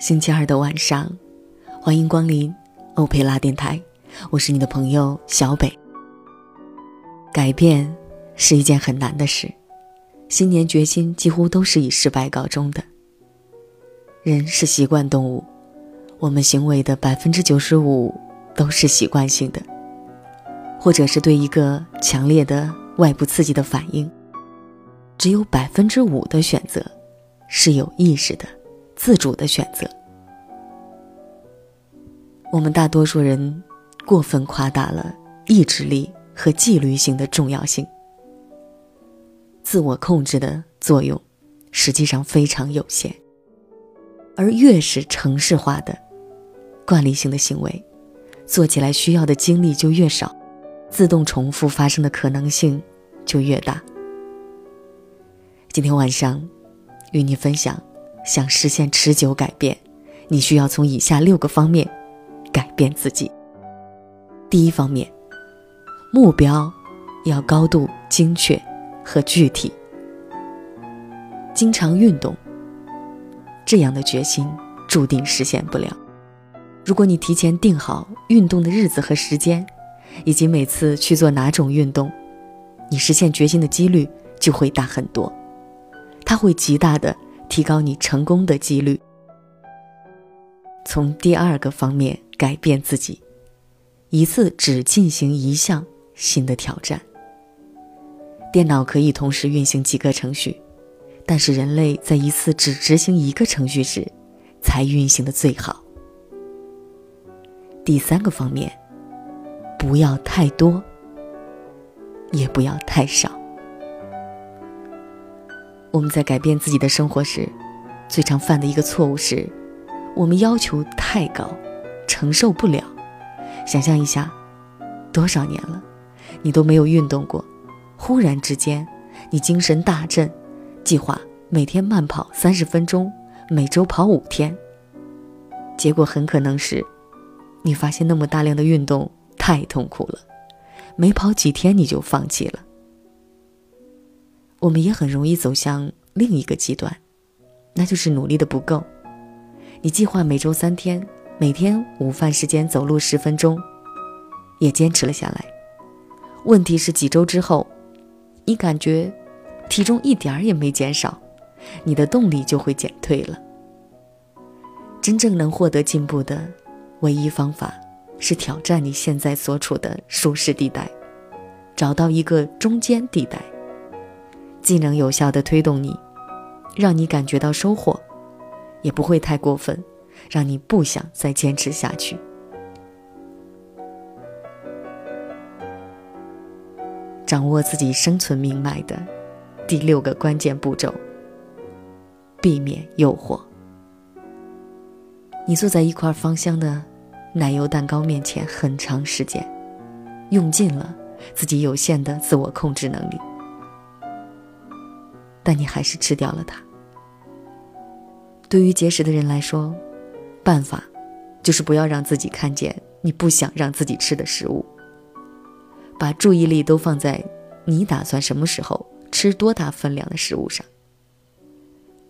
星期二的晚上，欢迎光临欧佩拉电台，我是你的朋友小北。改变是一件很难的事，新年决心几乎都是以失败告终的。人是习惯动物，我们行为的百分之九十五都是习惯性的，或者是对一个强烈的外部刺激的反应，只有百分之五的选择是有意识的。自主的选择。我们大多数人过分夸大了意志力和纪律性的重要性，自我控制的作用实际上非常有限。而越是程式化的、惯例性的行为，做起来需要的精力就越少，自动重复发生的可能性就越大。今天晚上，与你分享。想实现持久改变，你需要从以下六个方面改变自己。第一方面，目标要高度精确和具体。经常运动，这样的决心注定实现不了。如果你提前定好运动的日子和时间，以及每次去做哪种运动，你实现决心的几率就会大很多。它会极大的。提高你成功的几率。从第二个方面改变自己，一次只进行一项新的挑战。电脑可以同时运行几个程序，但是人类在一次只执行一个程序时，才运行的最好。第三个方面，不要太多，也不要太少。我们在改变自己的生活时，最常犯的一个错误是，我们要求太高，承受不了。想象一下，多少年了，你都没有运动过，忽然之间，你精神大振，计划每天慢跑三十分钟，每周跑五天。结果很可能是，你发现那么大量的运动太痛苦了，没跑几天你就放弃了。我们也很容易走向另一个极端，那就是努力的不够。你计划每周三天，每天午饭时间走路十分钟，也坚持了下来。问题是几周之后，你感觉体重一点儿也没减少，你的动力就会减退了。真正能获得进步的唯一方法，是挑战你现在所处的舒适地带，找到一个中间地带。既能有效的推动你，让你感觉到收获，也不会太过分，让你不想再坚持下去。掌握自己生存命脉的第六个关键步骤：避免诱惑。你坐在一块芳香的奶油蛋糕面前很长时间，用尽了自己有限的自我控制能力。但你还是吃掉了它。对于节食的人来说，办法就是不要让自己看见你不想让自己吃的食物，把注意力都放在你打算什么时候吃多大分量的食物上。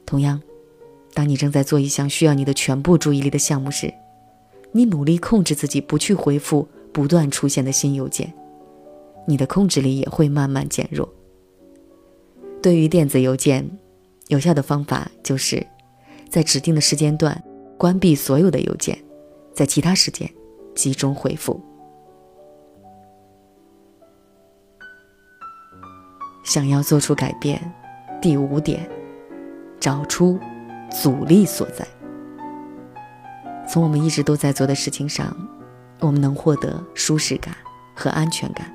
同样，当你正在做一项需要你的全部注意力的项目时，你努力控制自己不去回复不断出现的新邮件，你的控制力也会慢慢减弱。对于电子邮件，有效的方法就是在指定的时间段关闭所有的邮件，在其他时间集中回复。想要做出改变，第五点，找出阻力所在。从我们一直都在做的事情上，我们能获得舒适感和安全感，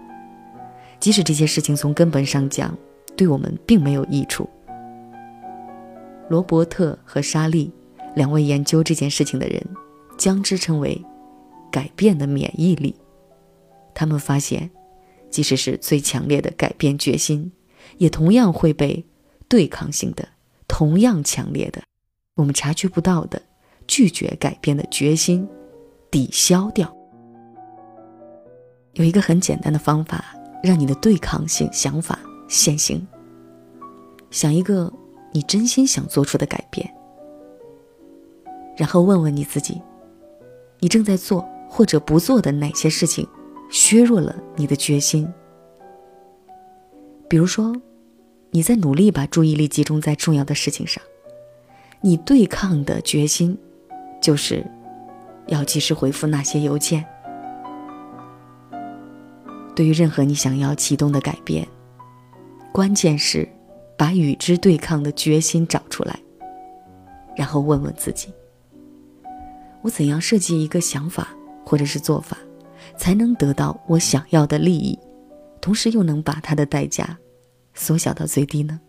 即使这些事情从根本上讲。对我们并没有益处。罗伯特和莎莉两位研究这件事情的人，将之称为“改变的免疫力”。他们发现，即使是最强烈的改变决心，也同样会被对抗性的、同样强烈的、我们察觉不到的拒绝改变的决心抵消掉。有一个很简单的方法，让你的对抗性想法现形。想一个你真心想做出的改变，然后问问你自己：你正在做或者不做的哪些事情，削弱了你的决心？比如说，你在努力把注意力集中在重要的事情上，你对抗的决心，就是要及时回复那些邮件。对于任何你想要启动的改变，关键是把与之对抗的决心找出来，然后问问自己：我怎样设计一个想法或者是做法，才能得到我想要的利益？同时又能把它的代价缩小到最低呢？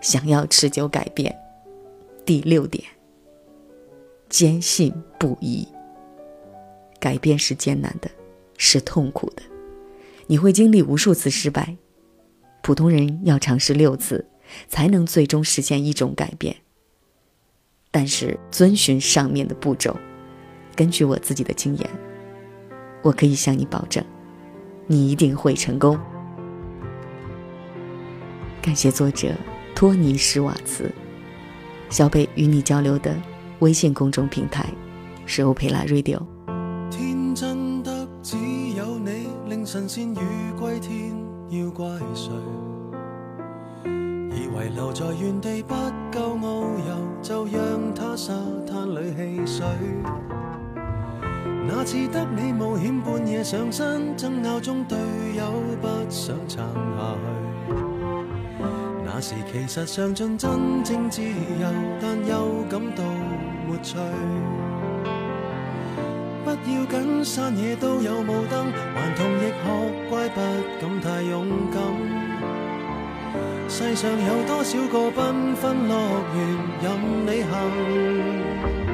想要持久改变，第六点，坚信不疑。改变是艰难的，是痛苦的，你会经历无数次失败。普通人要尝试六次，才能最终实现一种改变。但是遵循上面的步骤，根据我自己的经验，我可以向你保证。你一定会成功。感谢作者托尼·施瓦茨。小北与你交流的微信公众平台是欧佩拉 Radio。天真得只有你，令神仙鱼归天，要怪谁？以为留在原地不够遨游，就让它沙滩里戏水。那次得你冒险半夜上山，争拗中队友不想撑下去。那时其实尝尽真正自由，但又感到没趣。不要紧，山野都有雾灯，顽童亦学乖，不敢太勇敢。世上有多少个缤纷乐园任你行？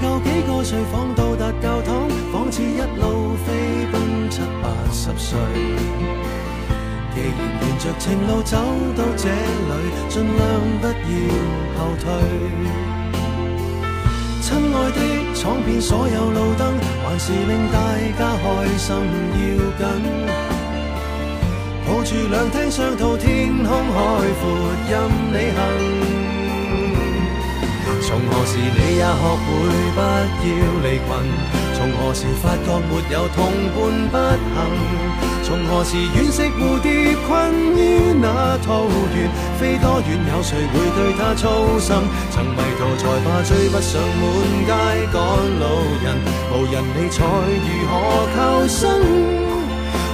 够几个睡房，到达教堂，仿似一路飞奔七八十岁。既然沿着情路走到这里，尽量不要后退。亲爱的，闯遍所有路灯，还是令大家开心要紧。抱住两厅双套，天空海阔，任你行。从何时你也学会不要离群？从何时发觉没有同伴不行？从何时惋惜蝴蝶困于那桃源？飞多远有谁会对它操心？曾迷途才怕追不上满街赶路人，无人理睬如何求生？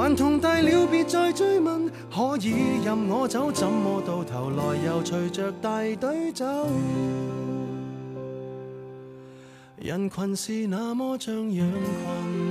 還同大了别再追问，可以任我走，怎么到头来又随着大队走？人群是那么像羊群。